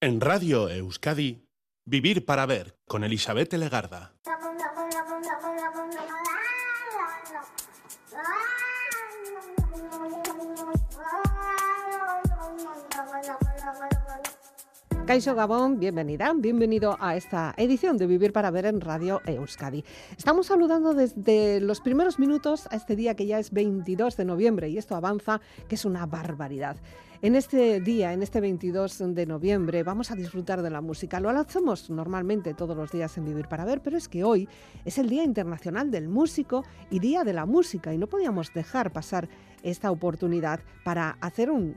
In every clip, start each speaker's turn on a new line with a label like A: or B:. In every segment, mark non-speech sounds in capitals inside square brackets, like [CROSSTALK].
A: En Radio Euskadi, Vivir para Ver con Elizabeth Legarda.
B: Caixo Gabón, bienvenida, bienvenido a esta edición de Vivir para Ver en Radio Euskadi. Estamos saludando desde los primeros minutos a este día que ya es 22 de noviembre y esto avanza, que es una barbaridad. En este día, en este 22 de noviembre, vamos a disfrutar de la música. Lo hacemos normalmente todos los días en Vivir para Ver, pero es que hoy es el Día Internacional del Músico y Día de la Música y no podíamos dejar pasar esta oportunidad para hacer un,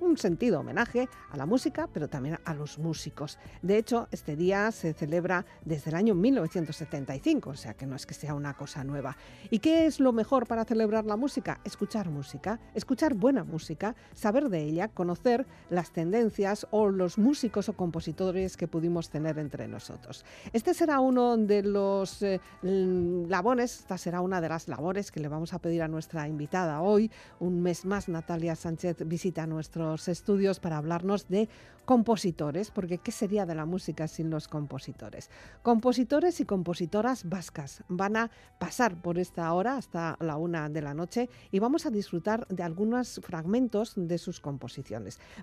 B: un, sentido homenaje a la música, pero también a los músicos. De hecho, este día se celebra desde el año 1975, o sea que no es que sea una cosa nueva. ¿Y qué es lo mejor para celebrar la música? Escuchar música, escuchar buena música, saber de ella, conocer las tendencias o los músicos o compositores que pudimos tener entre nosotros. Este será uno de los eh, esta será una de las labores que le vamos a pedir a nuestra invitada hoy. Un mes más Natalia Sánchez visita nuestros estudios para hablarnos de compositores, porque ¿qué sería de la música sin los compositores? Compositores y compositoras vascas van a pasar por esta hora hasta la una de la noche y vamos a disfrutar de algunos fragmentos de sus composiciones.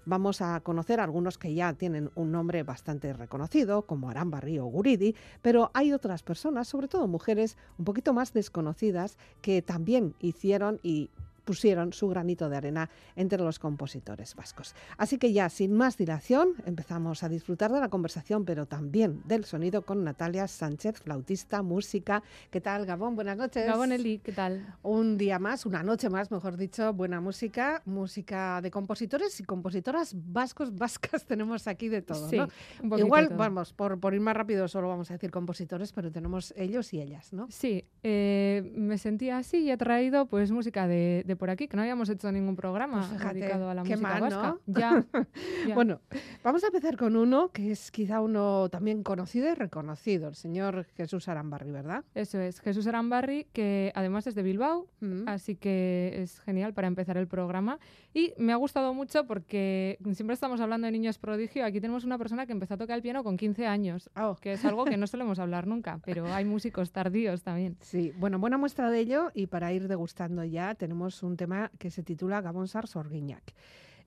B: Vamos a conocer algunos que ya tienen un nombre bastante reconocido, como Aramba Río Guridi, pero hay otras personas, sobre todo mujeres, un poquito más desconocidas, que también hicieron y pusieron su granito de arena entre los compositores vascos. Así que ya sin más dilación empezamos a disfrutar de la conversación, pero también del sonido con Natalia Sánchez, flautista, música. ¿Qué tal, Gabón? Buenas noches.
C: Gabón Eli, ¿qué tal?
B: Un día más, una noche más, mejor dicho, buena música, música de compositores y compositoras vascos, vascas, [LAUGHS] tenemos aquí de todo.
C: Sí,
B: ¿no? Igual, vamos, por, por, ir más rápido, solo vamos a decir compositores, pero tenemos ellos y ellas, ¿no?
C: Sí, eh, me sentía así y he traído pues música de, de por aquí, que no habíamos hecho ningún programa
B: pues
C: dedicado a la música
B: mal,
C: vasca.
B: ¿no?
C: Ya, [LAUGHS] ya.
B: Bueno, vamos a empezar con uno que es quizá uno también conocido y reconocido, el señor Jesús Arambarri, ¿verdad?
C: Eso es, Jesús Arambarri, que además es de Bilbao,
B: Mm.
C: así que es genial para empezar el programa. Y me ha gustado mucho porque siempre estamos hablando de niños prodigio. Aquí tenemos una persona que empezó a tocar el piano con 15 años,
B: Oh.
C: que es algo que no solemos hablar nunca, pero hay músicos tardíos también.
B: Sí, bueno, buena muestra de ello y para ir degustando ya tenemos un tema que se titula Gabón Sar Sorguiñac.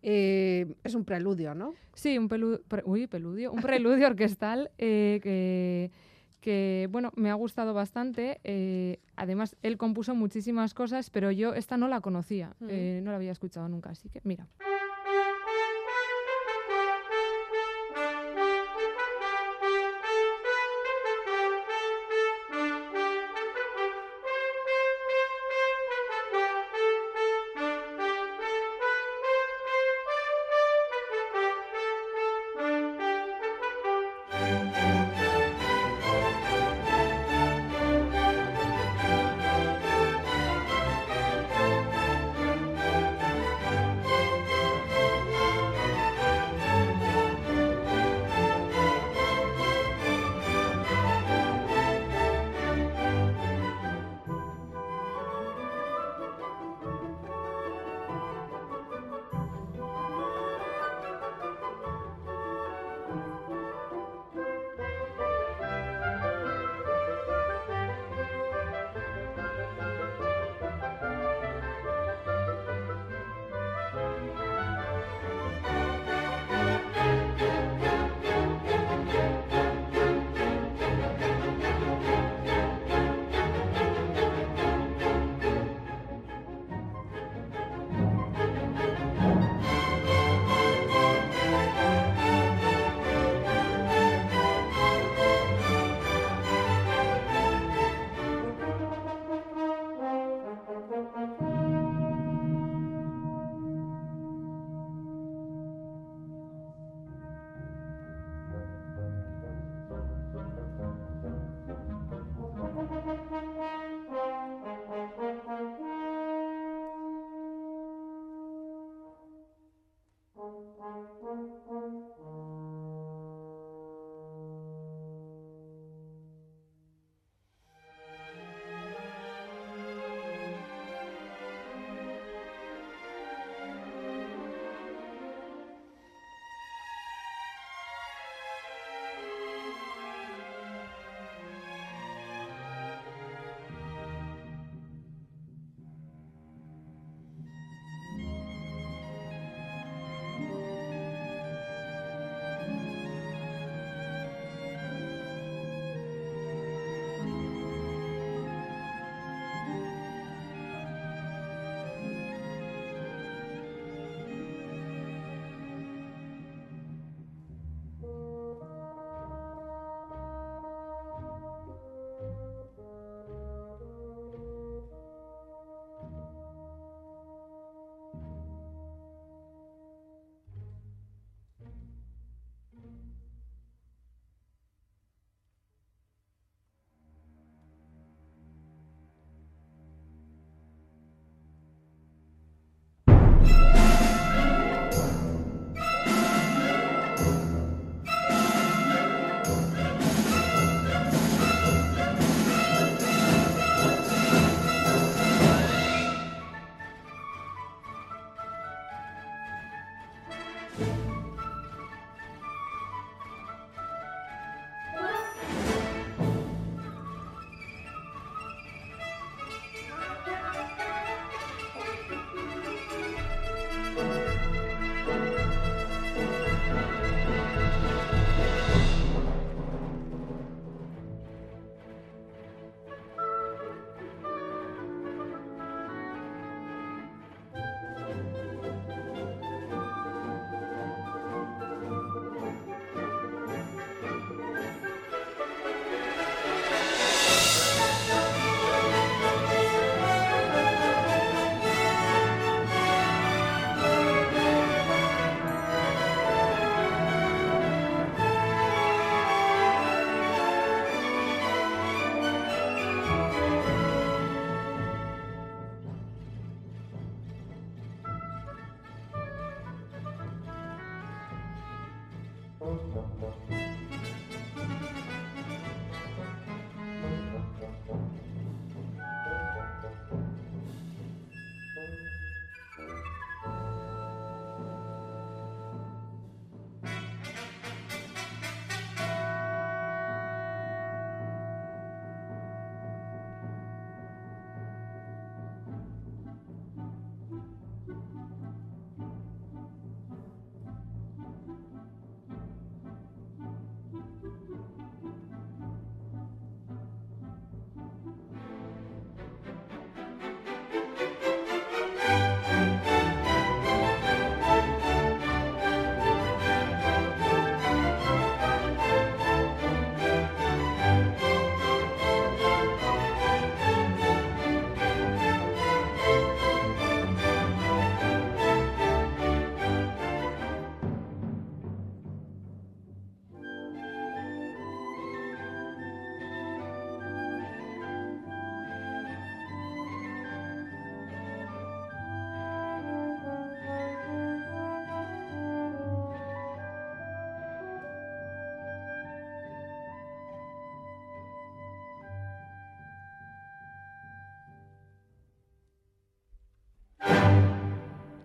B: Eh, es un preludio, ¿no?
C: Sí, un pelu pre- uy, peludio, un preludio [LAUGHS] orquestal eh, que, que, bueno, me ha gustado bastante. eh, además, él compuso muchísimas cosas, pero yo esta no la conocía,
B: Ujú.
C: eh, no la había escuchado nunca, así que mira.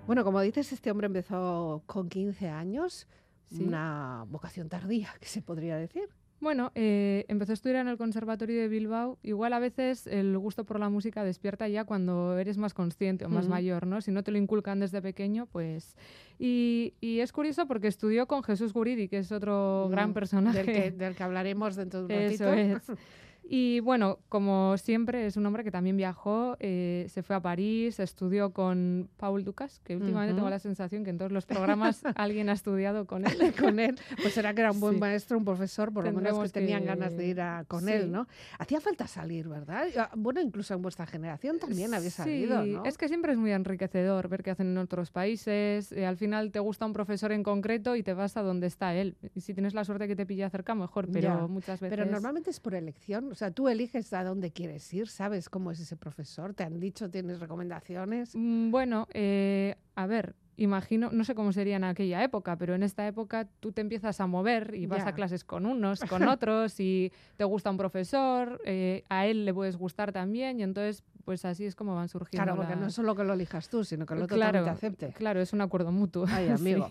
B: Bueno, como dices, este hombre empezó con 15 años,
C: Sí.
B: una vocación tardía, que se podría decir.
C: Bueno, eh, empezó a estudiar en el Conservatorio de Bilbao. Igual a veces el gusto por la música despierta ya cuando eres más consciente o más
B: Ujú.
C: mayor, ¿no? Si no te lo inculcan desde pequeño, pues... Y, y es curioso porque estudió con Jesús Guridi, que es otro gran
B: Mm,
C: personaje.
B: Del que, del que hablaremos dentro de un [LAUGHS] ratito.
C: Eso es. [LAUGHS] Y bueno, como siempre, es un hombre que también viajó, eh, se fue a París, estudió con Paul Ducas, que últimamente tengo la sensación que en todos los [LAUGHS] programas alguien ha estudiado con él. [LAUGHS]
B: con él, pues será que era un buen
C: Sí.
B: maestro, un profesor, por lo menos que tenían ganas de ir a, con
C: sí.
B: él, ¿no? Hacía falta salir, ¿verdad? Ah, Bueno, incluso en vuestra generación también había salido, ¿no?
C: es que siempre es muy enriquecedor ver qué hacen en otros países. eh, al final te gusta un profesor en concreto y te vas a donde está él. Y si tienes la suerte que te pilla cerca, mejor, pero
B: Ya,
C: muchas veces...
B: Pero normalmente es por elección, sea, tú eliges a dónde quieres ir, sabes cómo es ese profesor, te han dicho, tienes recomendaciones.
C: Mm, Bueno, eh, a ver, imagino, no sé cómo sería en aquella época, pero en esta época tú te empiezas a mover y vas
B: Ya.
C: a clases con unos, [LAUGHS] con otros, y te gusta un profesor, eh, a él le puedes gustar también, y entonces, pues así es como van surgiendo.
B: Claro, porque no es solo que lo elijas tú, sino que el otro
C: Claro,
B: también te acepte.
C: Claro, es un acuerdo mutuo.
B: Ay, [LAUGHS]
C: sí.
B: amigo.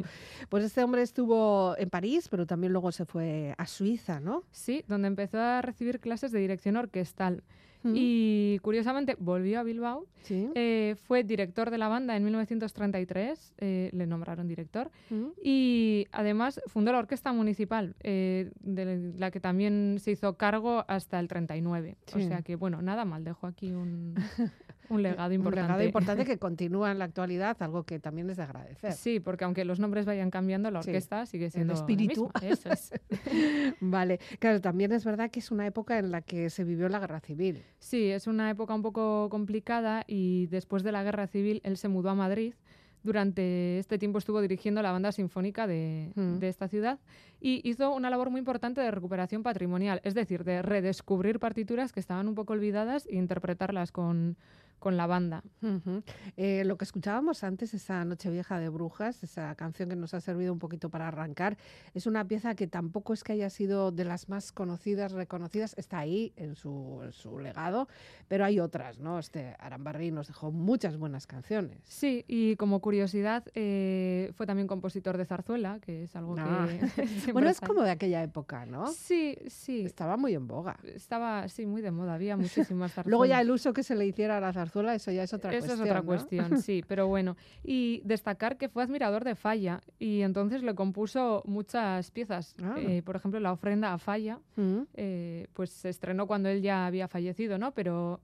B: Pues este hombre estuvo en París, pero también luego se fue a Suiza, ¿no?
C: Sí, donde empezó a recibir clases de dirección orquestal.
B: Mm.
C: Y curiosamente volvió a Bilbao.
B: Sí.
C: eh, fue director de la banda en 1933, eh, le nombraron director.
B: Mm.
C: Y además fundó la Orquesta Municipal, eh, de la que también se hizo cargo hasta el 39. O
B: Sí.
C: sea que, bueno, nada mal, dejó aquí un, [LAUGHS] un legado importante.
B: Un legado importante que [LAUGHS] continúa en la actualidad, algo que también es de agradecer.
C: Sí, porque aunque los nombres vayan cambiando, la
B: Sí,
C: orquesta sigue siendo la
B: espíritu.
C: misma. Eso es. [LAUGHS]
B: Vale, claro, también es verdad que es una época en la que se vivió la guerra civil.
C: Sí, es una época un poco complicada y después de la guerra civil él se mudó a Madrid. Durante este tiempo estuvo dirigiendo la banda sinfónica de,
B: Mm.
C: de esta ciudad y hizo una labor muy importante de recuperación patrimonial, es decir, de redescubrir partituras que estaban un poco olvidadas e interpretarlas con, con la banda.
B: Ujú. Eh, lo que escuchábamos antes, esa Nochevieja de Brujas, esa canción que nos ha servido un poquito para arrancar, es una pieza que tampoco es que haya sido de las más conocidas, reconocidas, está ahí en su, en su legado, pero hay otras, ¿no? Este Arambarri nos dejó muchas buenas canciones.
C: Sí, y como curiosidad, eh, fue también compositor de zarzuela, que es algo
B: Ah.
C: que... [LAUGHS]
B: Bueno, es como de aquella época, ¿no?
C: Sí, sí.
B: Estaba muy en boga.
C: Estaba, sí, muy de moda, había muchísimas [LAUGHS] zarzuelas.
B: Luego ya el uso que se le hiciera a la zarzuela, eso ya es otra
C: Esa
B: cuestión.
C: es otra
B: ¿no?
C: cuestión, sí, [LAUGHS] pero bueno. Y destacar que fue admirador de Falla y entonces le compuso muchas piezas.
B: Ah.
C: Eh, por ejemplo, la ofrenda a Falla,
B: Mm.
C: eh, pues se estrenó cuando él ya había fallecido, ¿no? Pero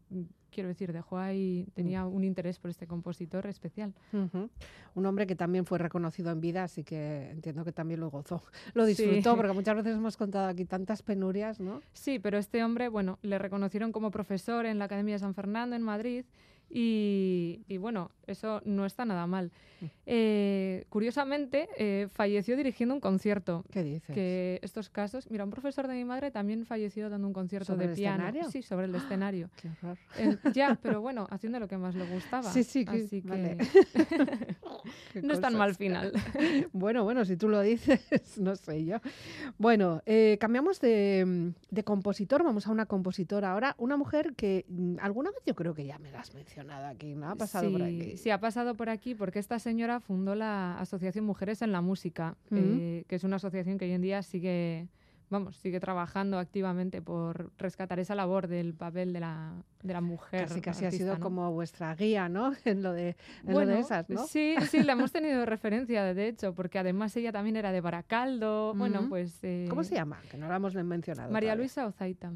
C: quiero decir, dejó ahí, tenía un interés por este compositor especial.
B: Ujú. Un hombre que también fue reconocido en vida, así que entiendo que también lo gozó, [LAUGHS] lo
C: Sí.
B: disfrutó, porque muchas veces hemos contado aquí tantas penurias, ¿no?
C: Sí, pero este hombre, bueno, le reconocieron como profesor en la Academia de San Fernando en Madrid y, y bueno, eso no está nada mal.
B: Mm.
C: Eh, curiosamente, eh, falleció dirigiendo un concierto.
B: ¿Qué dices?
C: que estos casos, mira, un profesor de mi madre también falleció dando un concierto
B: ¿Sobre
C: de
B: el
C: piano.
B: escenario?
C: Sí, sobre el escenario.
B: Qué horror.
C: En- ya, [LAUGHS] pero bueno, haciendo lo que más le gustaba.
B: Sí, sí, que-
C: Así que
B: vale. [LAUGHS]
C: no es tan mal final. [LAUGHS]
B: bueno, bueno, si tú lo dices, [LAUGHS] no sé yo. Bueno, eh, cambiamos de, compositor, vamos a una compositora ahora, una mujer que mm, alguna vez yo creo que ya me la has mencionado aquí, ¿no? Ha pasado
C: sí,
B: por aquí.
C: Sí, ha pasado por aquí porque esta señora fundó la Asociación Mujeres en la Música, eh, que es una asociación que hoy en día sigue vamos, sigue trabajando activamente por rescatar esa labor del papel de la, de la mujer.
B: Casi casi ha sido como vuestra guía, ¿no? [LAUGHS] En lo de, de esas, ¿no?
C: Sí, sí, la hemos [LAUGHS] tenido referencia, de hecho, porque además ella también era de Baracaldo. Bueno, pues.
B: Eh, ¿Cómo se llama? Que no la hemos mencionado.
C: María Luisa Ozaita.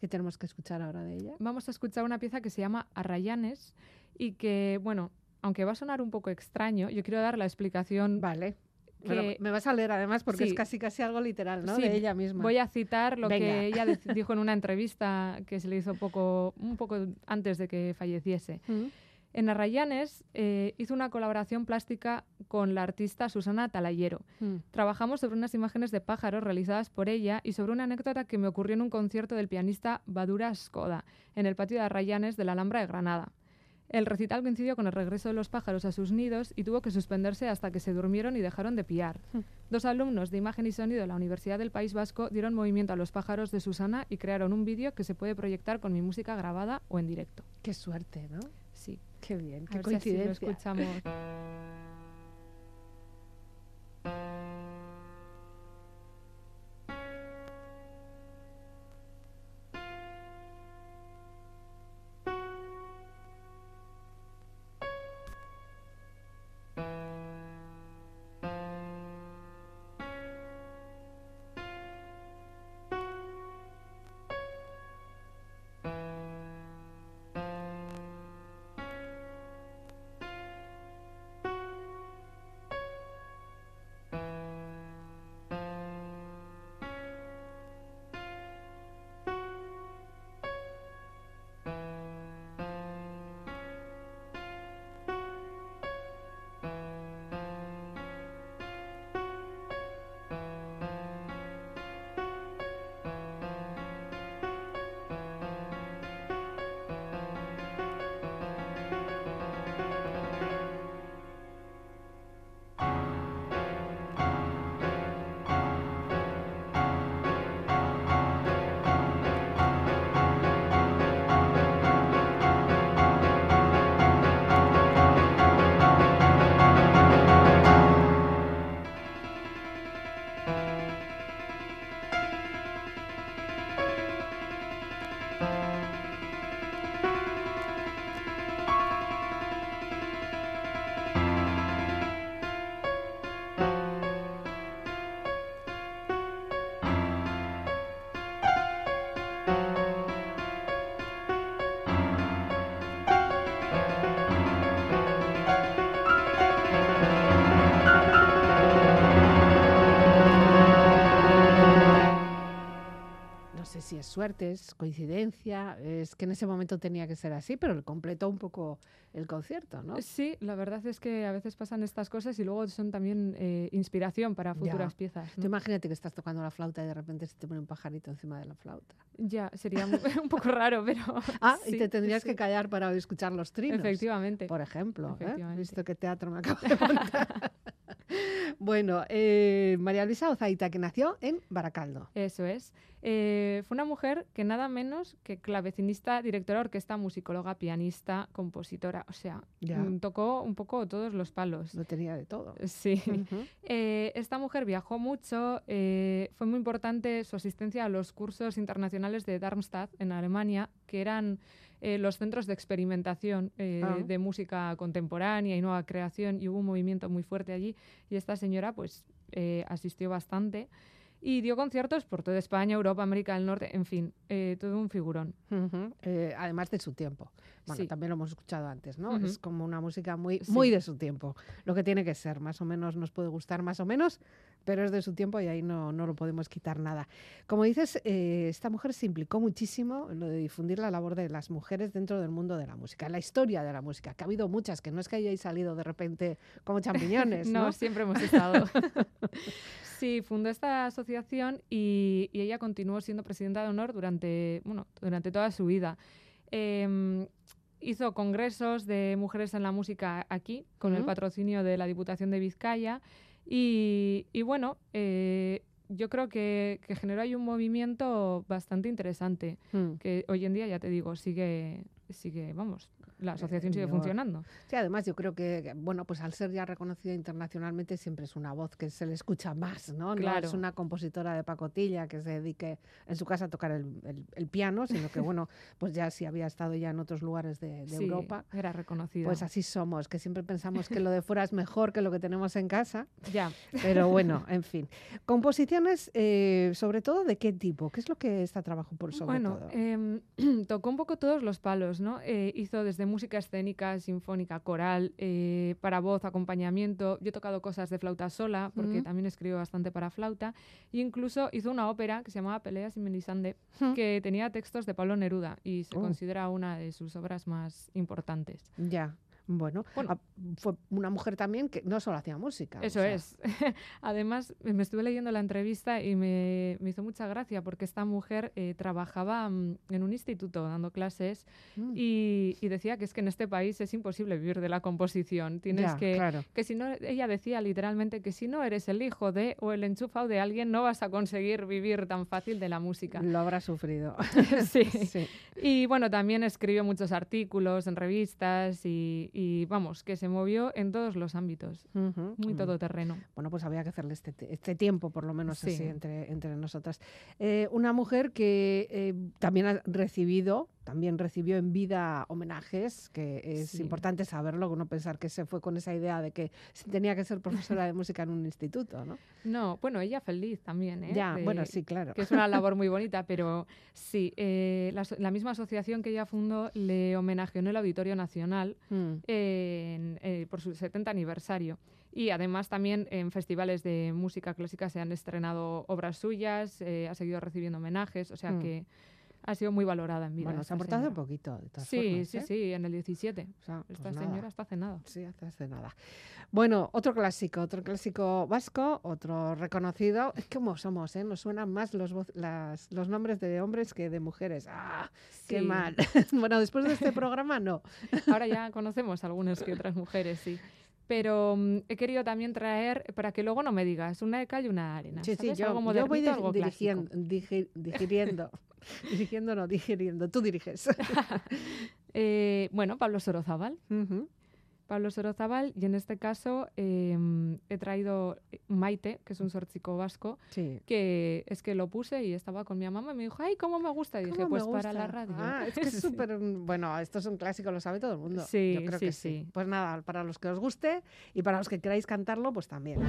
B: ¿Qué tenemos que escuchar ahora de ella?
C: Vamos a escuchar una pieza que se llama Arrayanes y que, bueno, aunque va a sonar un poco extraño, yo quiero dar la explicación
B: vale me vas a leer además porque es casi casi algo literal, ¿no? de ella misma.
C: Voy a citar lo que ella [LAUGHS] dijo en una entrevista que se le hizo poco, un poco antes de que falleciese. En Arrayanes eh, hizo una colaboración plástica con la artista Susana Talayero. Mm. Trabajamos sobre unas imágenes de pájaros realizadas por ella y sobre una anécdota que me ocurrió en un concierto del pianista Badura Skoda en el patio de Arrayanes de la Alhambra de Granada. El recital coincidió con el regreso de los pájaros a sus nidos y tuvo que suspenderse hasta que se durmieron y dejaron de piar. Hmm. Dos alumnos de imagen y sonido de la Universidad del País Vasco dieron movimiento a los pájaros de Susana y crearon un vídeo que se puede proyectar con mi música grabada o en directo.
B: Qué suerte, ¿no?
C: Sí.
B: Qué bien, qué coincidencia.
C: lo escuchamos. [LAUGHS]
B: es suerte, es coincidencia, es que en ese momento tenía que ser así, pero completó un poco el concierto, ¿no?
C: Sí, la verdad es que a veces pasan estas cosas y luego son también eh, inspiración para futuras piezas.
B: imagínate que estás tocando la flauta y de repente se te pone un pajarito encima de la flauta.
C: Ya, sería un [LAUGHS] poco raro, pero... [LAUGHS]
B: Ah, y te tendrías que callar para escuchar los trinos.
C: Efectivamente.
B: Por ejemplo. ¿eh? Visto qué teatro me acabo de [LAUGHS] montar. Bueno, eh, María Luisa Ozaita, que nació en Baracaldo.
C: Eso es. Eh, fue una mujer que nada menos que clavecinista, directora orquesta, musicóloga, pianista, compositora. O sea, mm, tocó un poco todos los palos.
B: Lo tenía de todo.
C: Sí. Eh, esta mujer viajó mucho. fue muy importante su asistencia a los cursos internacionales de Darmstadt en Alemania, que eran eh, los centros de experimentación eh, ah. de música contemporánea y nueva creación y hubo un movimiento muy fuerte allí y esta señora pues eh, asistió bastante y dio conciertos por toda España, Europa, América del Norte, en fin, todo un figurón.
B: además de su tiempo. Bueno, también lo hemos escuchado antes, ¿no? Es como una música muy, muy de su tiempo, lo que tiene que ser, más o menos nos puede gustar más o menos, pero es de su tiempo y ahí no, no lo podemos quitar nada. Como dices, eh, esta mujer se implicó muchísimo en lo de difundir la labor de las mujeres dentro del mundo de la música, en la historia de la música, que ha habido muchas, que no es que hayáis salido de repente como champiñones. [LAUGHS]
C: no, siempre hemos estado. [LAUGHS] sí, fundó esta asociación y, y, ella continuó siendo presidenta de honor durante, bueno, durante toda su vida. Eh, hizo congresos de mujeres en la música aquí, con el patrocinio de la Diputación de Vizcaya. Y, bueno, eh, yo creo que, generó ahí un movimiento bastante interesante, mm. que hoy en día, ya te digo, sigue, sigue, vamos, la asociación sigue funcionando.
B: Sí, además yo creo que, bueno, pues al ser ya reconocida internacionalmente siempre es una voz que se le escucha más, ¿no? Claro. No es una compositora de pacotilla que se dedique en su casa a tocar el, piano, sino que, bueno, [LAUGHS] pues ya si había estado ya en otros lugares de,
C: sí,
B: Europa.
C: era reconocida.
B: Pues así somos, que siempre pensamos que lo de fuera es mejor que lo que tenemos en casa. [LAUGHS]
C: Ya.
B: Pero bueno, en fin. Composiciones, eh, sobre todo, ¿de qué tipo? ¿Qué es lo que está trabajo por sobre
C: todo? Bueno, em, [CLEARS THROAT] tocó un poco todos los palos, ¿no? Eh, hizo desde música escénica, sinfónica, coral, eh, para voz, acompañamiento. Yo he tocado cosas de flauta sola, porque también escribo bastante para flauta. E incluso hizo una ópera que se llamaba Peleas y Melisande, que tenía textos de Pablo Neruda y se oh. considera una de sus obras más importantes.
B: Ya. Bueno, fue una mujer también que no solo hacía música.
C: Eso es. [LAUGHS] Además, me estuve leyendo la entrevista y me, hizo mucha gracia porque esta mujer eh, trabajaba mm, en un instituto dando clases mm. y, decía que es que en este país es imposible vivir de la composición. Tienes que, que si no, ella decía literalmente que si no eres el hijo de o el enchufado de alguien, no vas a conseguir vivir tan fácil de la música.
B: Lo habrá sufrido. [LAUGHS]
C: sí. [LAUGHS] sí. Y bueno, también escribió muchos artículos en revistas y, y vamos, que se movió en todos los ámbitos, muy todoterreno.
B: Bueno, pues había que hacerle este, este tiempo, por lo menos así, entre, entre nosotras. Eh, una mujer que eh, también ha recibido también recibió en vida homenajes, que es importante saberlo, no pensar que se fue con esa idea de que tenía que ser profesora de música en un instituto, ¿no? [LAUGHS]
C: No, bueno, ella feliz también, ¿eh?
B: Ya, bueno, sí, claro.
C: Que es una labor muy [LAUGHS] bonita, pero sí, eh, la, misma asociación que ella fundó le homenajeó en el Auditorio Nacional mm. eh, por su 70 aniversario. Y además también en festivales de música clásica se han estrenado obras suyas, ha seguido recibiendo homenajes, o sea mm. que ha sido muy valorada en vida.
B: Bueno, se ha portado un poquito. De
C: sí,
B: formas,
C: sí,
B: ¿eh?
C: sí, en el 17. O sea, Esta pues señora está hace nada.
B: Sí, hace nada. Bueno, otro clásico, otro clásico vasco, otro reconocido. Es como somos, ¿eh? Nos suenan más los, las, los nombres de hombres que de mujeres. ¡Ah! ¡Qué mal! [LAUGHS] bueno, después de este programa, no. [LAUGHS]
C: Ahora ya conocemos algunas que otras mujeres, sí pero mm, he querido también traer, para que luego no me digas, una de cal y una de arena.
B: Sí, sí, yo, voy dirigiendo, digiriendo, [LAUGHS] [LAUGHS] dirigiendo no, digiriendo, tú diriges. [LAUGHS]
C: Eh, bueno, Pablo Sorozábal. Pablo Sorozábal y en este caso em, he traído Maite, que es un sorchico vasco, que es que lo puse y estaba con mi mamá y me dijo, ay, cómo me gusta. Y dije, pues para la radio.
B: Ah, es que es [LAUGHS] súper, bueno, esto es un clásico, lo sabe todo el mundo. Sí, Yo creo que sí. Pues nada, para los que os guste y para los que queráis cantarlo, pues también.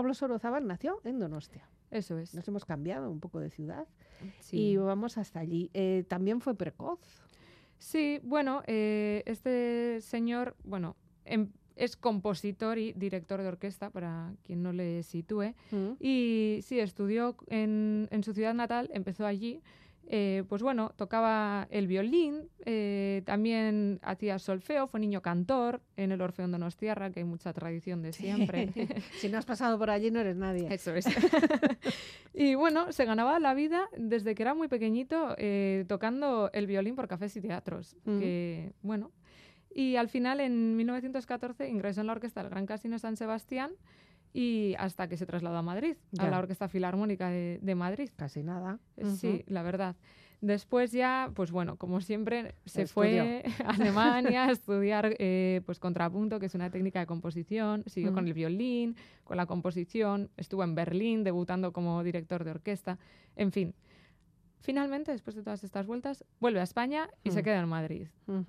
D: Pablo Sorozábal nació en Donostia.
C: Eso es.
D: Nos hemos cambiado un poco de ciudad y vamos hasta allí. Eh, también fue precoz.
C: Sí, bueno, eh, este señor, bueno, em, es compositor y director de orquesta, para quien no le sitúe. Mm. Y sí, estudió en, en su ciudad natal, empezó allí eh, pues bueno, tocaba el violín, eh, también hacía solfeo, fue niño cantor en el Orfeón Donostierra, que hay mucha tradición de siempre. [LAUGHS]
D: si no has pasado por allí no eres nadie.
C: Eso es. [LAUGHS] y bueno, se ganaba la vida desde que era muy pequeñito eh, tocando el violín por cafés y teatros. Que, bueno, y al final, en 1914, ingresó en la orquesta del Gran Casino San Sebastián y hasta que se trasladó a Madrid, a la Orquesta Filarmónica de, Madrid.
D: Casi nada.
C: Eh, sí, la verdad. Después ya, pues bueno, como siempre, se fue [LAUGHS] a Alemania a estudiar eh, pues contrapunto, que es una técnica de composición, siguió con el violín, con la composición, estuvo en Berlín debutando como director de orquesta, en fin. Finalmente, después de todas estas vueltas, vuelve a España y se mm. queda en Madrid.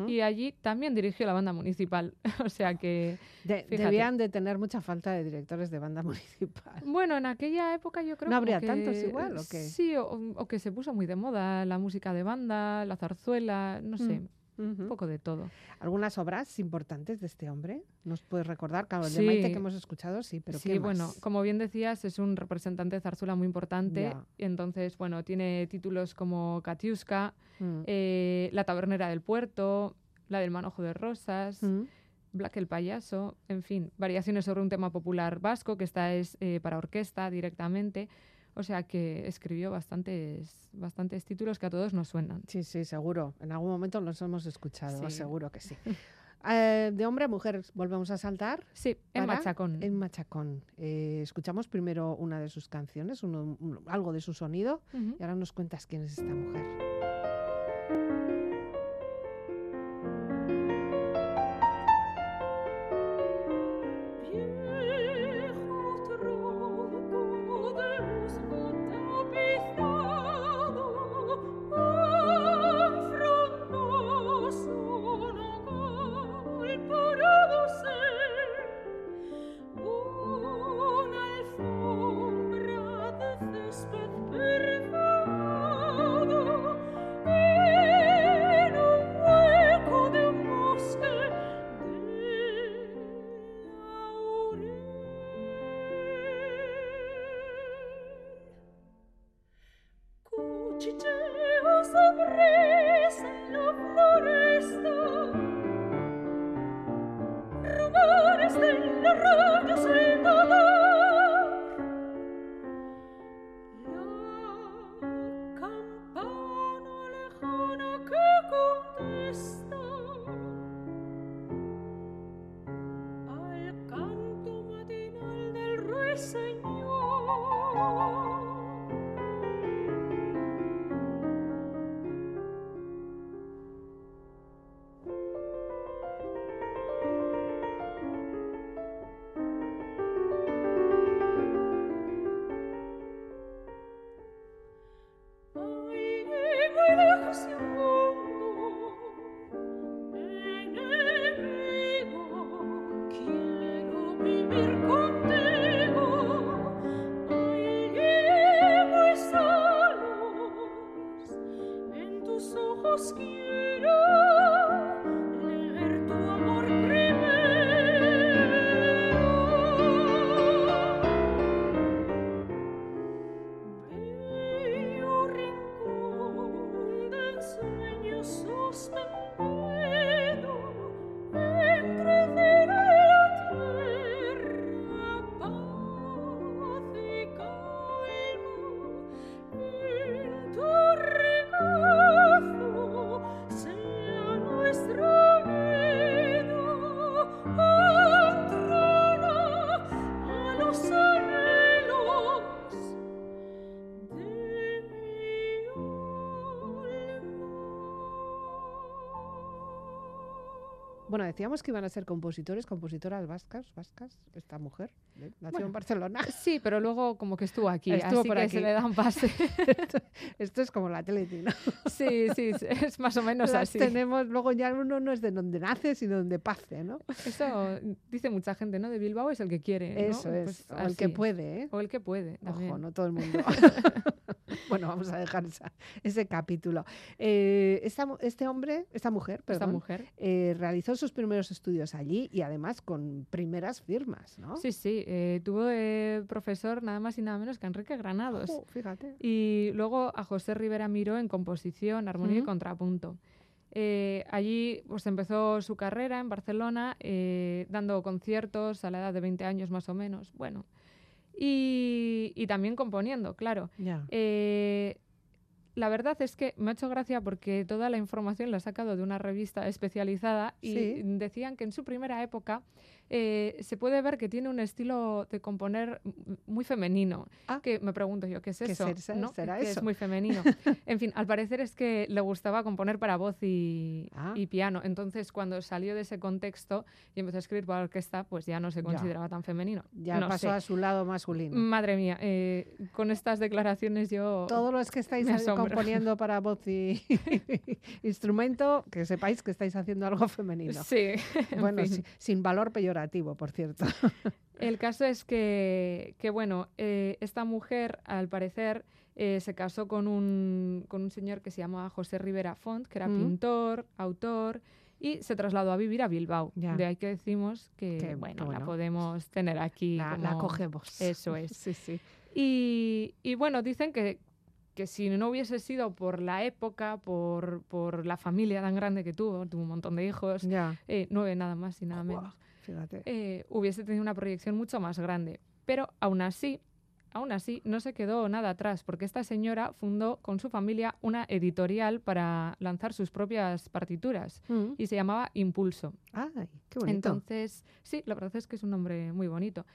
C: Y allí también dirigió la banda municipal. [LAUGHS] o sea que...
D: debían de tener mucha falta de directores de banda [LAUGHS] municipal.
C: Bueno, en aquella época yo creo
D: ¿No habría tantos igual o qué?
C: Sí, o, que se puso muy de moda la música de banda, la zarzuela, no sé. Mm un poco de todo.
D: ¿Algunas obras importantes de este hombre? ¿Nos puedes recordar? Claro, el de Maite que hemos escuchado, sí, pero
C: sí, bueno, como bien decías, es un representante de zarzuela muy importante. y Entonces, bueno, tiene títulos como Katiuska, mm. eh, La tabernera del puerto, La del manojo de rosas... Mm. Black el payaso, en fin, variaciones sobre un tema popular vasco, que esta es eh, para orquesta directamente. O sea que escribió bastantes, bastantes títulos que a todos nos suenan.
D: Sí, sí, seguro. En algún momento los hemos escuchado, seguro que sí. [LAUGHS] Eh, de hombre a mujer, volvemos a saltar.
C: Sí, en Machacón.
D: En Machacón. Eh, escuchamos primero una de sus canciones, algo de su sonido, y ahora nos cuentas quién es esta mujer.
B: Decíamos que iban a ser compositores, compositoras vascas, vascas, esta mujer, ¿eh? nació en Barcelona.
C: Sí, pero luego como que estuvo aquí, estuvo así por que se le dan pase. [LAUGHS]
B: esto, es como la Teletina.
C: Sí, sí, es más o menos así.
B: Tenemos, luego ya uno no es de donde nace, sino donde pase, ¿no?
C: Eso dice mucha gente, ¿no? De Bilbao es el que quiere.
B: Eso es, pues o el que puede, ¿eh?
C: O el que puede.
B: Ojo, no todo el mundo. [LAUGHS] bueno, vamos a dejar ese capítulo. Eh, este hombre, esta mujer, perdón,
C: esta mujer.
B: Eh, realizó sus primeros estudios allí y además con primeras firmas, ¿no?
C: Sí, sí. Eh, tuvo profesor nada más y nada menos que Enrique Granados.
B: Oh, fíjate.
C: Y luego a José Rivera Miró en composición, armonía y contrapunto. allí pues empezó su carrera en Barcelona dando conciertos a la edad de 20 años más o menos. Bueno, y, también componiendo, claro. Eh, la verdad es que me ha hecho gracia porque toda la información la ha sacado de una revista especializada y decían que en su primera época eh, se puede ver que tiene un estilo de componer muy femenino. Ah. Que me pregunto yo, ¿qué es eso?
B: ¿Será
C: que es muy femenino. [LAUGHS] en fin, al parecer es que le gustaba componer para voz ah. y, piano. Entonces, cuando salió de ese contexto y empezó a escribir para orquesta, pues ya no se consideraba tan femenino.
B: Ya pasó a su lado masculino.
C: Madre mía, eh, con estas declaraciones yo.
B: Todos los que estáis componiendo para voz y [LAUGHS] instrumento, que sepáis que estáis haciendo algo femenino.
C: Sí. [LAUGHS]
B: Bueno, sin valor peyorativo por cierto. [LAUGHS]
C: El caso es que, bueno, eh, esta mujer, al parecer, eh, se casó con un, con un señor que se llamaba José Rivera Font, que era mm. pintor, autor, y se trasladó a vivir a Bilbao. De ahí que decimos que, bueno, la podemos tener aquí.
B: La, cogemos.
C: Eso es. [LAUGHS]
B: sí, sí.
C: Y, y, bueno, dicen que, que si no hubiese sido por la época, por, por la familia tan grande que tuvo, tuvo un montón de hijos, eh, nueve nada más y nada menos. Eh, hubiese tenido una proyección mucho más grande. Pero aún así, aún así, no se quedó nada atrás, porque esta señora fundó con su familia una editorial para lanzar sus propias partituras mm. y se llamaba Impulso.
B: ¡Ay, qué bonito!
C: Entonces, sí, la verdad es que es un nombre muy bonito.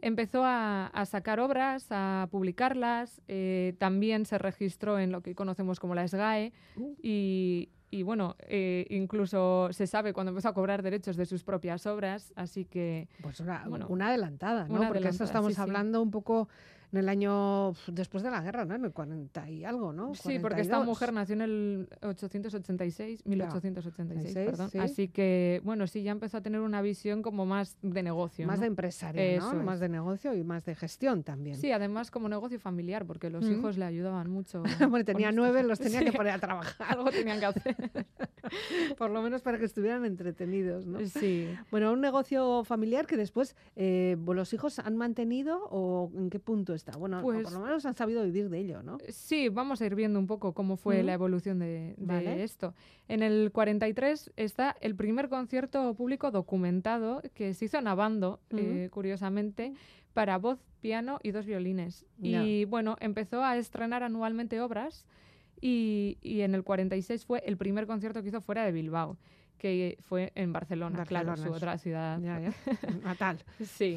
C: Empezó a, sacar obras, a publicarlas, eh, también se registró en lo que conocemos como la SGAE uh. y, y bueno, eh, incluso se sabe cuando empezó a cobrar derechos de sus propias obras, así que...
B: Pues una, una adelantada, ¿no? Porque esto estamos hablando un poco en el año después de la guerra, ¿no? En el 40 y algo, ¿no?
C: Sí, porque esta mujer nació en el 886, 1886, perdón. Así que, bueno, sí, ya empezó a tener una visión como más de negocio.
B: Más de empresaria, ¿no? Más de negocio y más de gestión también.
C: Sí, además como negocio familiar, porque los hijos le ayudaban mucho. [LAUGHS]
B: bueno, tenía nueve, los tenía [LAUGHS] que poner a trabajar.
C: algo tenían que hacer. [LAUGHS]
B: Por lo menos para que estuvieran entretenidos, ¿no?
C: Sí.
B: Bueno, un negocio familiar que después eh, los hijos han mantenido o en qué punto bueno, por pues lo menos han sabido vivir de ello, ¿no?
C: Sí, vamos a ir viendo un poco cómo fue la evolución de, esto. En el 43 está el primer concierto público documentado que se hizo en Abando, eh, curiosamente, para voz, piano y dos violines. Y bueno, empezó a estrenar anualmente obras y, en el 46 fue el primer concierto que hizo fuera de Bilbao que fue en Barcelona, claro, su otra ciudad. [LAUGHS]
B: Natal.
C: sí.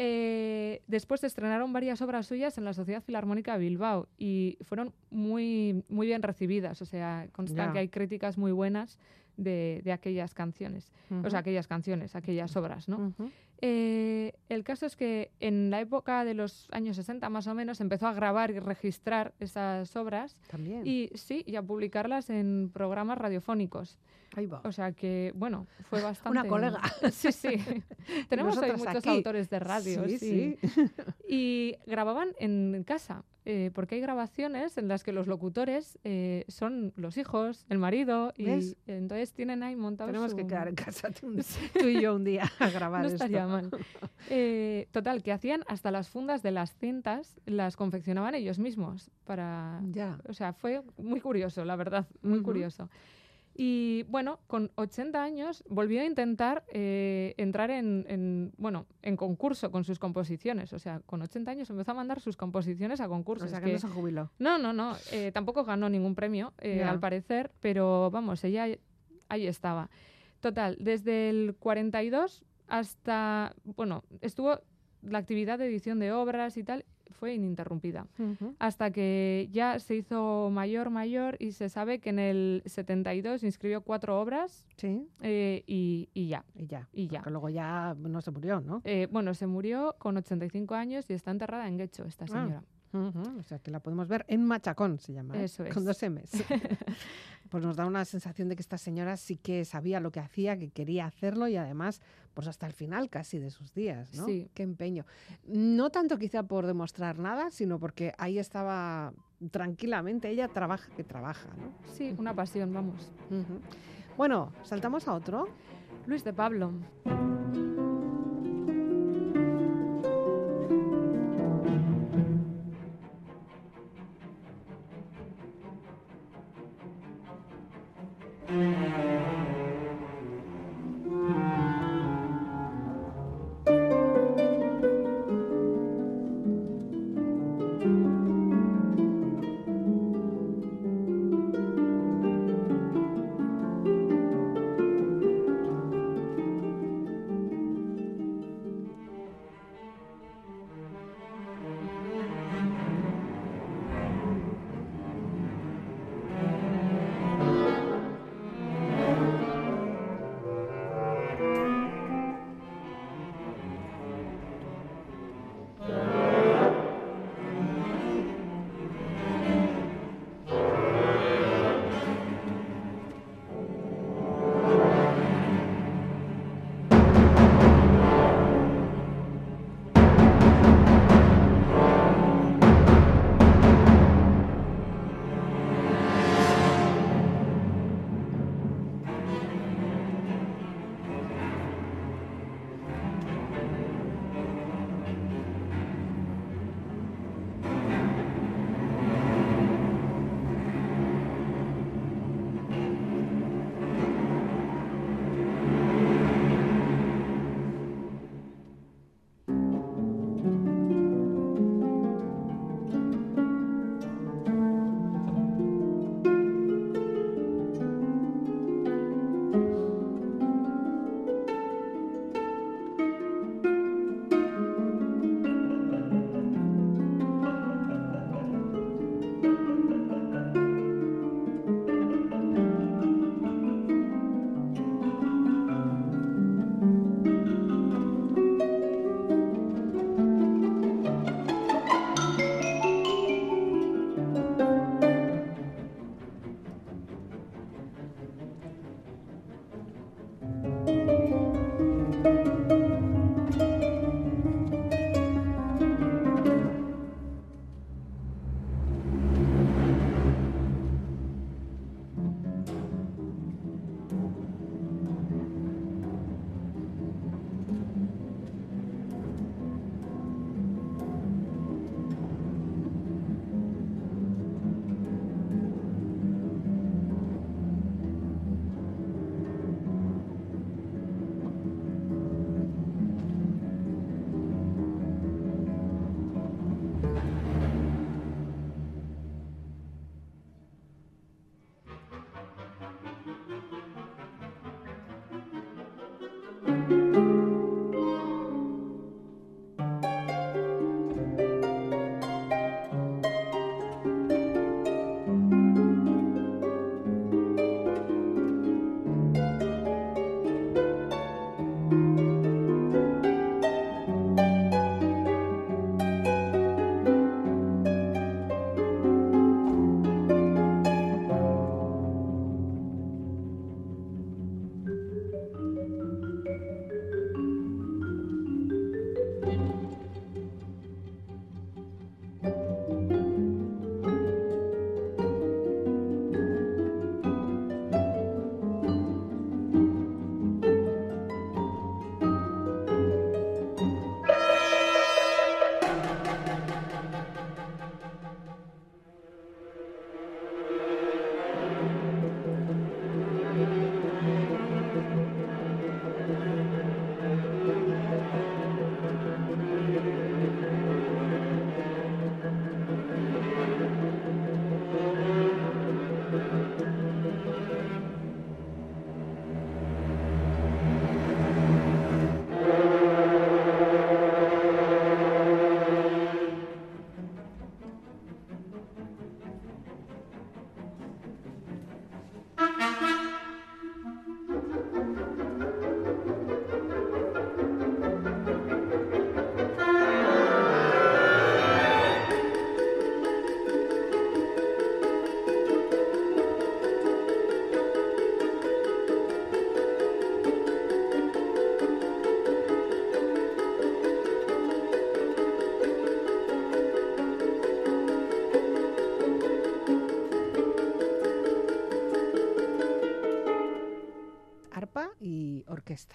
C: Eh, después se estrenaron varias obras suyas en la Sociedad Filarmónica de Bilbao y fueron muy, muy bien recibidas. O sea, consta que hay críticas muy buenas de, aquellas canciones. O sea, aquellas canciones, aquellas obras, ¿no? Eh, el caso es que en la época de los años 60 más o menos empezó a grabar y registrar esas obras
B: También.
C: y sí, y a publicarlas en programas radiofónicos.
B: Ahí va.
C: O sea que, bueno, fue bastante...
B: Una colega. [LAUGHS]
C: sí, sí. Tenemos hoy muchos autores de radio.
B: Sí, sí.
C: y grababan en casa. Eh, porque hay grabaciones en las que los locutores eh, son los hijos, el marido, y entonces tienen ahí montados.
B: Tenemos que quedar en casa [LAUGHS] tú, y yo un día a grabar
C: no estaría mal. Eh, total, que hacían hasta las fundas de las cintas, las confeccionaban ellos mismos. para
B: ya.
C: O sea, fue muy curioso, la verdad, muy curioso. Y bueno, con 80 años volvió a intentar eh, entrar en, bueno, en concurso con sus composiciones. O sea, con 80 años empezó a mandar sus composiciones a concursos.
B: O sea, que, no se jubiló.
C: No, no, no. Eh, tampoco ganó ningún premio, eh, al parecer, pero vamos, ella ahí estaba. Total, desde el 42 hasta, bueno, estuvo la actividad de edición de obras y tal, fue ininterrumpida. Hasta que ya se hizo mayor, mayor y se sabe que en el 72 inscribió cuatro obras
B: ¿Sí?
C: eh, y, y, ya.
B: Y ya.
C: Y ya.
B: Porque luego ya no se murió, ¿no?
C: Eh, bueno, se murió con 85 años y está enterrada en Guecho, esta
B: Ah.
C: señora.
B: O sea, que la podemos ver en Machacón, se llama. ¿eh?
C: Eso es.
B: Con dos M's. [LAUGHS] pues nos da una sensación de que esta señora sí que sabía lo que hacía, que quería hacerlo y además, pues hasta el final casi de sus días, ¿no?
C: Sí.
B: Qué empeño. No tanto quizá por demostrar nada, sino porque ahí estaba tranquilamente, ella trabaja, que trabaja, ¿no?
C: Sí, una pasión, vamos.
B: Bueno, saltamos a otro.
C: Luis de Pablo.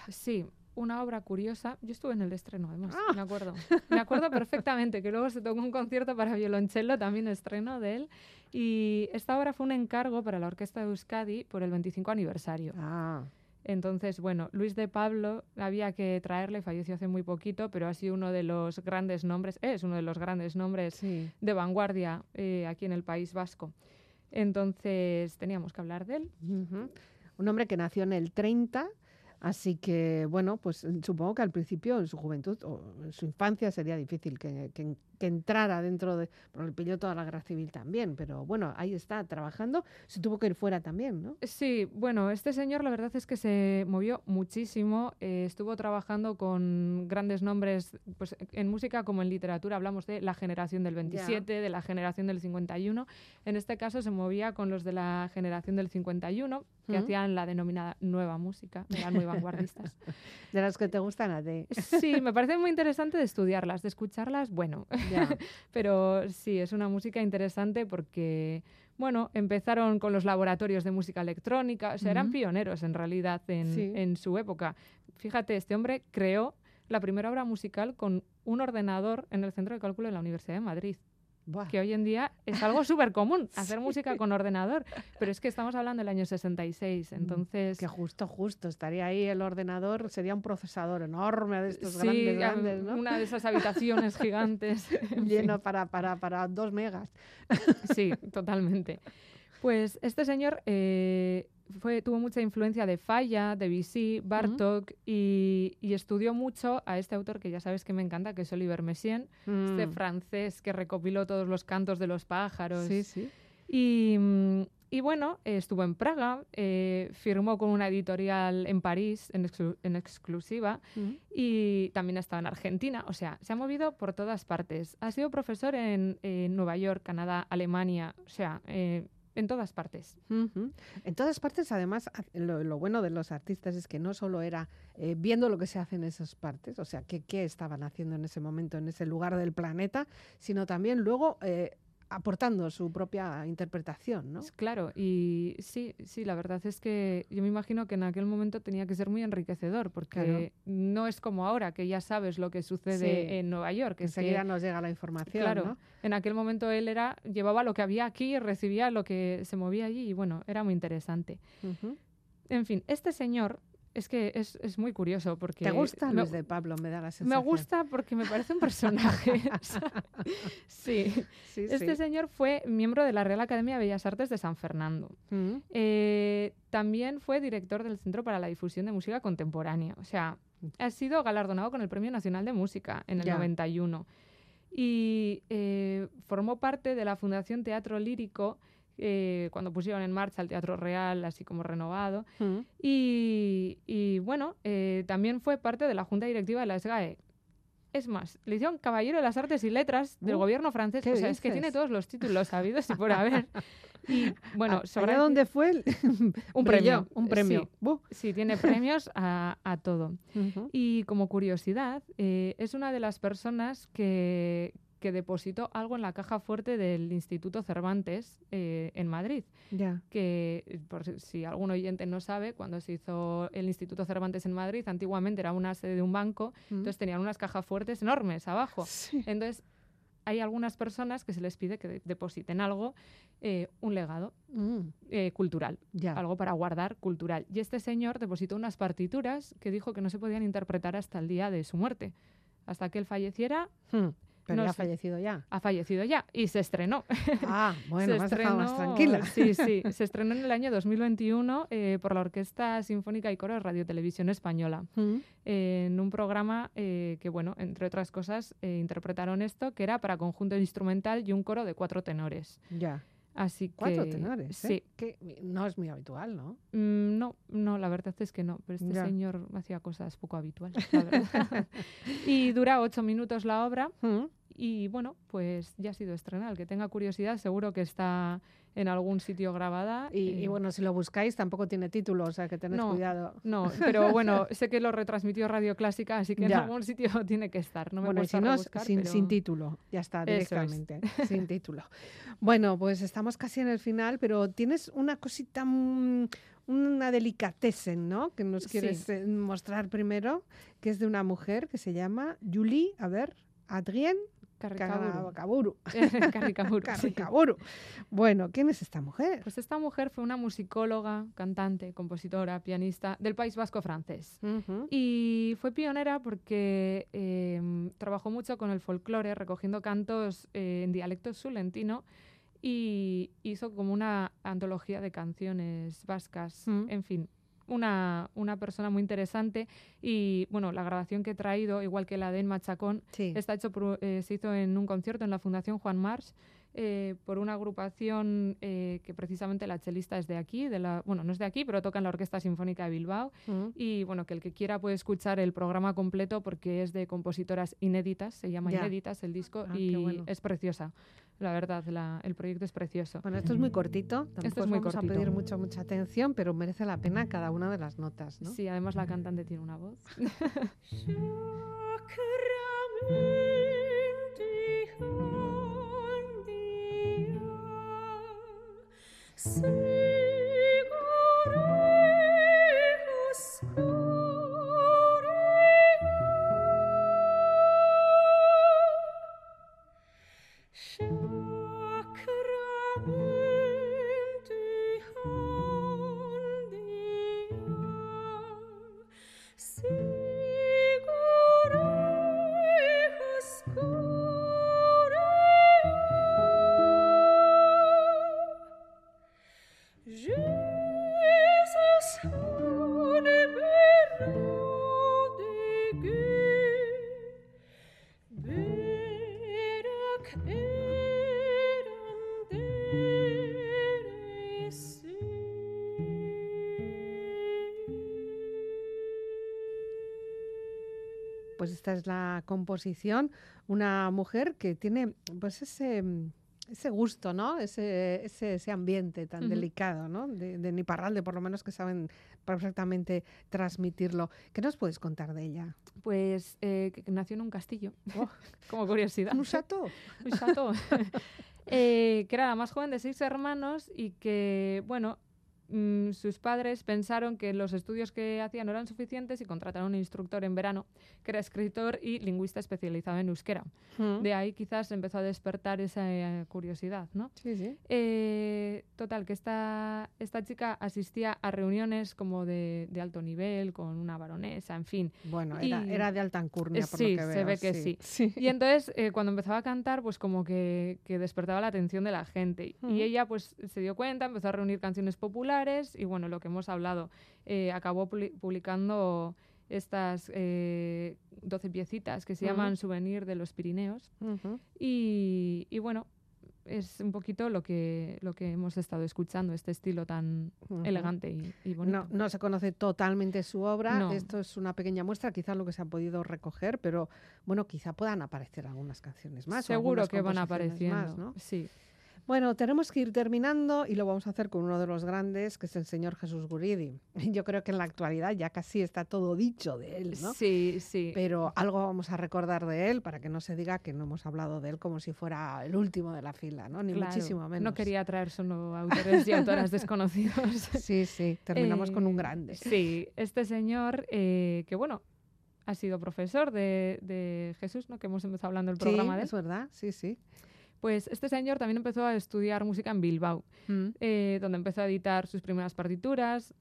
C: Sí, una obra curiosa. Yo estuve en el estreno, además, ah. me acuerdo. Me acuerdo perfectamente que luego se tocó un concierto para violonchelo, también estreno de él. Y esta obra fue un encargo para la Orquesta de Euskadi por el 25 aniversario.
B: Ah.
C: Entonces, bueno, Luis de Pablo había que traerle, falleció hace muy poquito, pero ha sido uno de los grandes nombres, es uno de los grandes nombres de vanguardia eh, aquí en el País Vasco. Entonces, teníamos que hablar de él.
B: Un hombre que nació en el 30 Así que, bueno, pues supongo que al principio, en su juventud o en su infancia, sería difícil que, que entrara dentro de... Porque el pilló toda la guerra civil también, pero bueno, ahí está trabajando. Se tuvo que ir fuera también, ¿no?
C: Sí, bueno, este señor la verdad es que se movió muchísimo. Eh, estuvo trabajando con grandes nombres, pues en música como en literatura hablamos de la generación del 27, de la generación del 51. En este caso se movía con los de la generación del 51, que hacían la denominada nueva música, eran muy vanguardistas. [LAUGHS]
B: de las que te gustan a ti.
C: Sí, me parece muy interesante de estudiarlas, de escucharlas, bueno. [LAUGHS] Pero sí, es una música interesante porque, bueno, empezaron con los laboratorios de música electrónica, o sea, eran pioneros en realidad en, en su época. Fíjate, este hombre creó la primera obra musical con un ordenador en el centro de cálculo de la Universidad de Madrid que hoy en día es algo súper común, [LAUGHS] hacer música con ordenador, pero es que estamos hablando del año 66, mm, entonces...
B: Que justo, justo, estaría ahí el ordenador, sería un procesador enorme de estos grandes, grandes, ¿no?
C: una de esas habitaciones [LAUGHS] gigantes. [LAUGHS]
B: Lleno para, para, para dos megas.
C: sí, totalmente. Pues este señor eh, fue, tuvo mucha influencia de Falla, de Debussy, Bartok y, estudió mucho a este autor que ya sabes que me encanta, que es Oliver Messiaen, este mm. francés que recopiló todos los cantos de los pájaros.
B: Sí, sí.
C: Y, bueno, estuvo en Praga, eh, firmó con una editorial en París en, exclusiva y también ha estado en Argentina. O sea, se ha movido por todas partes. Ha sido profesor en, Nueva York, Canadá, Alemania. O sea, eh, en todas partes.
B: En todas partes, además, lo, bueno de los artistas es que no solo era eh, viendo lo que se hace en esas partes, o sea, qué, qué estaban haciendo en ese momento, en ese lugar del planeta, sino también luego eh, aportando su propia interpretación, ¿no?
C: Claro, y sí, sí, la verdad es que yo me imagino que en aquel momento tenía que ser muy enriquecedor, porque no es como ahora, que ya sabes lo que sucede en Nueva York.
B: Que Enseguida nos llega la información,
C: Claro, en aquel momento él era llevaba lo que había aquí y recibía lo que se movía allí, y bueno, era muy interesante. En fin, este señor es que es, es, muy curioso porque...
B: ¿Te gusta Luis de Pablo? Me da la sensación.
C: Me gusta porque me parece un personaje. [LAUGHS] sí. Este señor fue miembro de la Real Academia de Bellas Artes de San Fernando. Mm. Eh, también fue director del Centro para la Difusión de Música Contemporánea. O sea, ha sido galardonado con el Premio Nacional de Música en el 91. Y eh, formó parte de la Fundación Teatro Lírico eh, cuando pusieron en marcha el Teatro Real, así como renovado. Mm. Y, bueno, eh, también fue parte de la Junta Directiva de la SGAE. Es más, le hicieron Caballero de las Artes y Letras del uh, gobierno francés. O sea, es que tiene todos los títulos sabidos y por haber. [LAUGHS] Y bueno,
B: sobre dónde fue [LAUGHS]
C: un premio, un premio. Sí, tiene premios a, todo. [LAUGHS] Y como curiosidad, eh, es una de las personas que, que depositó algo en la caja fuerte del Instituto Cervantes eh, en Madrid. Que, por si algún oyente no sabe, cuando se hizo el Instituto Cervantes en Madrid, antiguamente era una sede de un banco, mm. entonces tenían unas cajas fuertes enormes abajo. Entonces, hay algunas personas que se les pide que depositen algo, eh, un legado mm. eh, cultural, algo para guardar cultural. Y este señor depositó unas partituras que dijo que no se podían interpretar hasta el día de su muerte. Hasta que él falleciera,
B: hmm. Pero ha fallecido ya.
C: Ha fallecido ya y se estrenó. [LAUGHS]
B: Ah, bueno, más tranquila.
C: Sí, sí. [LAUGHS] Se estrenó en el año 2021 eh, por la Orquesta Sinfónica y Coro de Radio Televisión Española. Mm. en un programa eh, que, bueno, entre otras cosas, eh, interpretaron esto, que era para conjunto instrumental y un coro de cuatro tenores.
B: Ya.
C: Así que,
B: Cuatro tenores,
C: Sí.
B: Que no es muy habitual, ¿no?
C: Mm, no, no, la verdad es que no. Pero este señor hacía cosas poco habituales, la verdad. [LAUGHS] y dura ocho minutos la obra. Mm. Y bueno, pues ya ha sido estrenada. El que tenga curiosidad, seguro que está en algún sitio grabada.
B: Y, bueno, si lo buscáis, tampoco tiene título, o sea que tened cuidado.
C: No, pero [LAUGHS] bueno, sé que lo retransmitió Radio Clásica, así que en algún sitio [LAUGHS] tiene que estar. No me
B: bueno, si no, sin, sin, título, ya está, directamente, [LAUGHS] sin título. Bueno, pues estamos casi en el final, pero tienes una cosita, una delicatessen, ¿no? Que nos quieres eh, mostrar primero, que es de una mujer que se llama Julie, a ver, Adrienne
C: Carricaburu. [LAUGHS] [LAUGHS]
B: Carricaburu. Bueno, ¿quién es esta mujer?
C: Pues esta mujer fue una musicóloga, cantante, compositora, pianista del País Vasco francés. Y fue pionera porque em, trabajó mucho con el folclore, recogiendo cantos eh, en dialecto sulentino y hizo como una antología de canciones vascas. En fin, una, una, persona muy interesante y bueno, la grabación que he traído, igual que la de En Machacón, está hecho eh, se hizo en un concierto en la Fundación Juan Mars eh, por una agrupación eh, que precisamente la chelista es de aquí, de la, bueno, no es de aquí, pero toca en la Orquesta Sinfónica de Bilbao. Mm. Y bueno, que el que quiera puede escuchar el programa completo porque es de compositoras inéditas, se llama Inéditas el disco ah, y es preciosa. La verdad, el proyecto es precioso.
B: Bueno, esto es muy cortito, esto es muy vamos a pedir mucha, mucha atención, pero merece la pena cada una de las notas, ¿no?
C: Sí, además la cantante tiene una voz.
B: Esta es la composición, una mujer que tiene pues ese ese gusto, ¿no? Ese, ese, ambiente tan delicado, ¿no? De, de, Niparralde, por lo menos que saben perfectamente transmitirlo. ¿Qué nos puedes contar de ella?
C: Pues eh, que nació en un castillo, oh. [LAUGHS] como curiosidad.
B: ¿Un chateau? [LAUGHS]
C: un chateau. [LAUGHS] Eh, que era la más joven de seis hermanos y que, bueno, Mm, sus padres pensaron que los estudios que hacían no eran suficientes y contrataron un instructor en verano que era escritor y lingüista especializado en euskera. Mm. De ahí quizás empezó a despertar esa eh, curiosidad, ¿no?
B: Sí, sí.
C: Eh, total, que esta, esta chica asistía a reuniones como de, alto nivel, con una baronesa, en fin.
B: Bueno, era, de alta encurnia, por
C: sí,
B: lo que veo.
C: se ve que sí. Y entonces, eh, cuando empezaba a cantar, pues como que, despertaba la atención de la gente. Y ella, pues, se dio cuenta, empezó a reunir canciones populares, y bueno, lo que hemos hablado, eh, acabó publicando estas eh, 12 piecitas que se llaman Souvenir de los Pirineos. y, bueno, es un poquito lo que, lo que hemos estado escuchando, este estilo tan elegante y, bonito.
B: No, no, se conoce totalmente su obra, esto es una pequeña muestra, quizás lo que se ha podido recoger, pero bueno, quizá puedan aparecer algunas canciones más.
C: Seguro que van apareciendo, ¿no? sí.
B: Bueno, tenemos que ir terminando y lo vamos a hacer con uno de los grandes, que es el señor Jesús Guridi. [LAUGHS] Yo creo que en la actualidad ya casi está todo dicho de él, ¿no?
C: Sí, sí.
B: Pero algo vamos a recordar de él para que no se diga que no hemos hablado de él como si fuera el último de la fila, ¿no? Ni muchísimo menos.
C: No quería traer solo autores y autoras [LAUGHS] desconocidos.
B: Sí, sí. Terminamos con un grande.
C: Sí, este señor eh, que, bueno, ha sido profesor de, Jesús, ¿no? Que hemos empezado hablando del programa de
B: es verdad, sí, sí.
C: Pues este señor también empezó a estudiar música en Bilbao, mm. eh, donde empezó a editar sus primeras partituras.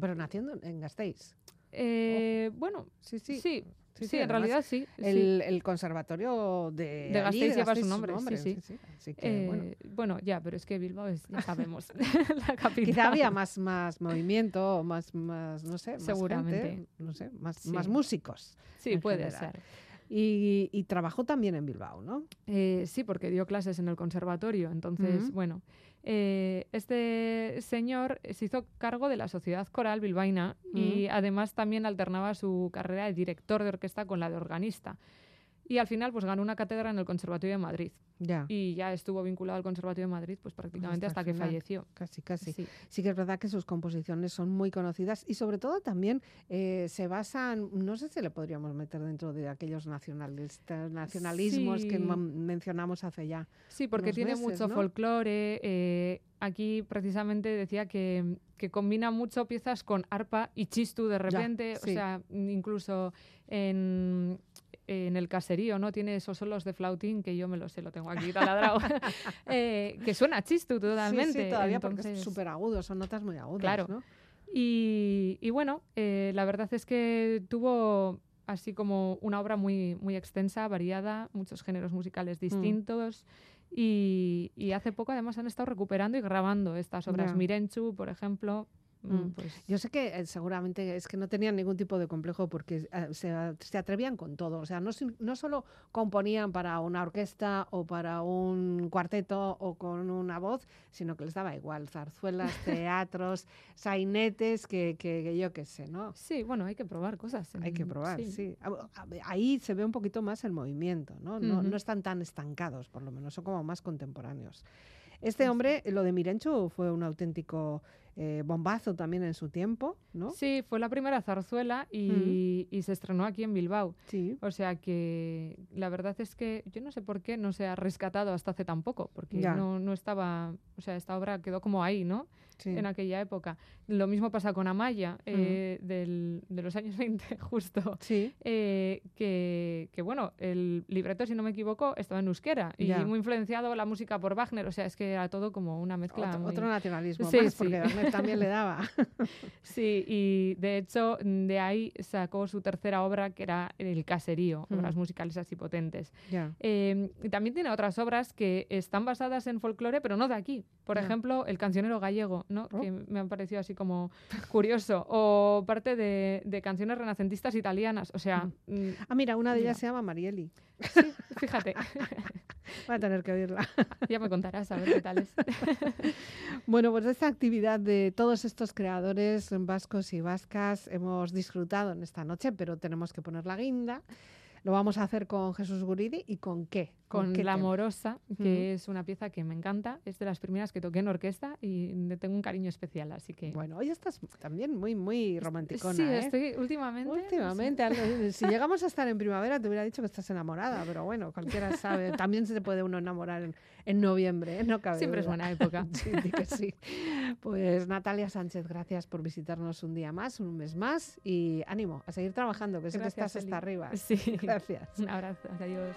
B: Pero naciendo en Gasteiz.
C: Eh, bueno, sí, sí. Sí, sí, en realidad sí.
B: El, conservatorio de,
C: de Gasteiz, lleva su nombre, sí, sí. Eh, bueno. ya, pero es que Bilbao es, ya [LAUGHS] sabemos, [LAUGHS] la capital.
B: Quizá había más, más movimiento, más, más, no sé, más
C: Seguramente.
B: no sé, más, más músicos.
C: Sí, puede ser.
B: Y, trabajó también en Bilbao, ¿no?
C: Eh, sí, porque dio clases en el conservatorio. Entonces, bueno, eh, este señor se hizo cargo de la Sociedad Coral Bilbaína y además también alternaba su carrera de director de orquesta con la de organista. Y al final pues ganó una cátedra en el Conservatorio de Madrid.
B: Ya.
C: Y ya estuvo vinculado al Conservatorio de Madrid pues prácticamente hasta, que falleció.
B: Casi, casi. Sí. que es verdad que sus composiciones son muy conocidas y sobre todo también eh, se basan, no sé si le podríamos meter dentro de aquellos nacionalistas, nacionalismos que mencionamos hace ya.
C: Sí, porque tiene mucho folclore. Eh, aquí precisamente decía que, que, combina mucho piezas con arpa y chistu de repente, o sea, incluso en en el caserío, ¿no? Tiene esos solos de flautín que yo me lo sé, lo tengo aquí taladrado, [LAUGHS] [LAUGHS] eh, que suena chistu totalmente.
B: Sí, todavía porque es súper agudo, son notas muy agudas,
C: claro.
B: ¿no?
C: Y, bueno, eh, la verdad es que tuvo así como una obra muy, muy extensa, variada, muchos géneros musicales mm. distintos. Y, hace poco además han estado recuperando y grabando estas obras. Mirenchu, por ejemplo,
B: Mm, mm. Pues yo sé que eh, seguramente es que no tenían ningún tipo de complejo porque eh, se, atrevían con todo. O sea, no, no solo componían para una orquesta o para un cuarteto o con una voz, sino que les daba igual. Zarzuelas, [LAUGHS] teatros, sainetes, que, que, yo qué sé, ¿no?
C: Sí, bueno, hay que probar cosas.
B: Hay que probar, sí. Ahí se ve un poquito más el movimiento, ¿no? No, no están tan estancados, por lo menos, son como más contemporáneos. Este hombre, lo de Mirencho, fue un auténtico eh, bombazo también en su tiempo, ¿no?
C: Sí, fue la primera zarzuela y, se estrenó aquí en Bilbao.
B: Sí.
C: O sea que la verdad es que yo no sé por qué no se ha rescatado hasta hace tan poco, porque no, no, estaba, o sea, esta obra quedó como ahí, ¿no? en aquella época. Lo mismo pasa con Amaya, eh, del, de los años [LAUGHS] 20, justo.
B: Sí.
C: Eh, que, que, bueno, el libreto, si no me equivoco, estaba en euskera y muy influenciado la música por Wagner. O sea, es que era todo como una mezcla.
B: Otro, nacionalismo, sí, porque También le daba. [LAUGHS]
C: sí, y de hecho, de ahí sacó su tercera obra, que era El Caserío, obras musicales así potentes. Eh, y también tiene otras obras que están basadas en folclore, pero no de aquí. Por ejemplo, El Cancionero Gallego ¿no? Oh. que me han parecido así como curioso. O parte de, canciones renacentistas italianas. O sea.
B: Mm, ah, mira, una de ellas se llama Marieli.
C: Sí, fíjate. [LAUGHS]
B: Voy a tener que oírla.
C: Ya me contarás a ver qué tal es. [LAUGHS]
B: bueno, pues esta actividad de todos estos creadores vascos y vascas hemos disfrutado en esta noche, pero tenemos que poner la guinda. Lo vamos a hacer con Jesús Guridi y con qué?
C: Con, La Amorosa, que es una pieza que me encanta. Es de las primeras que toqué en orquesta y le tengo un cariño especial, así que...
B: Bueno, hoy estás también muy, muy romanticona,
C: Sí,
B: ¿eh?
C: estoy últimamente...
B: Últimamente. si llegamos a estar en primavera te hubiera dicho que estás enamorada, pero bueno, cualquiera sabe. También se puede uno enamorar en, noviembre, ¿eh? no cabe
C: Siempre
B: es
C: buena época. [LAUGHS]
B: sí, que sí. Pues Natalia Sánchez, gracias por visitarnos un día más, un mes más y ánimo a seguir trabajando, que que estás hasta arriba.
C: Sí. [LAUGHS]
B: Gracias.
C: Un abrazo, adiós.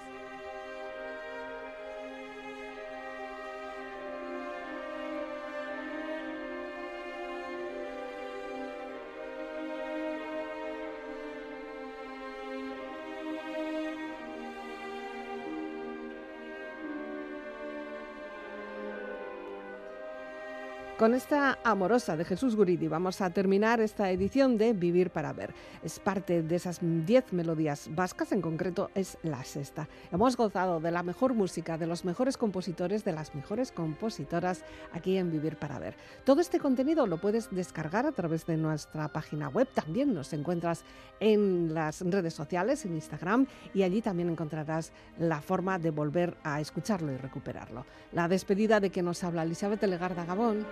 B: Con esta amorosa de Jesús Guridi vamos a terminar esta edición de Vivir para Ver. Es parte de esas 10 melodías vascas, en concreto es la sexta. Hemos gozado de la mejor música, de los mejores compositores, de las mejores compositoras aquí en Vivir para Ver. Todo este contenido lo puedes descargar a través de nuestra página web. También nos encuentras en las redes sociales, en Instagram, y allí también encontrarás la forma de volver a escucharlo y recuperarlo. La despedida de que nos habla Elizabeth Legarda Gabón.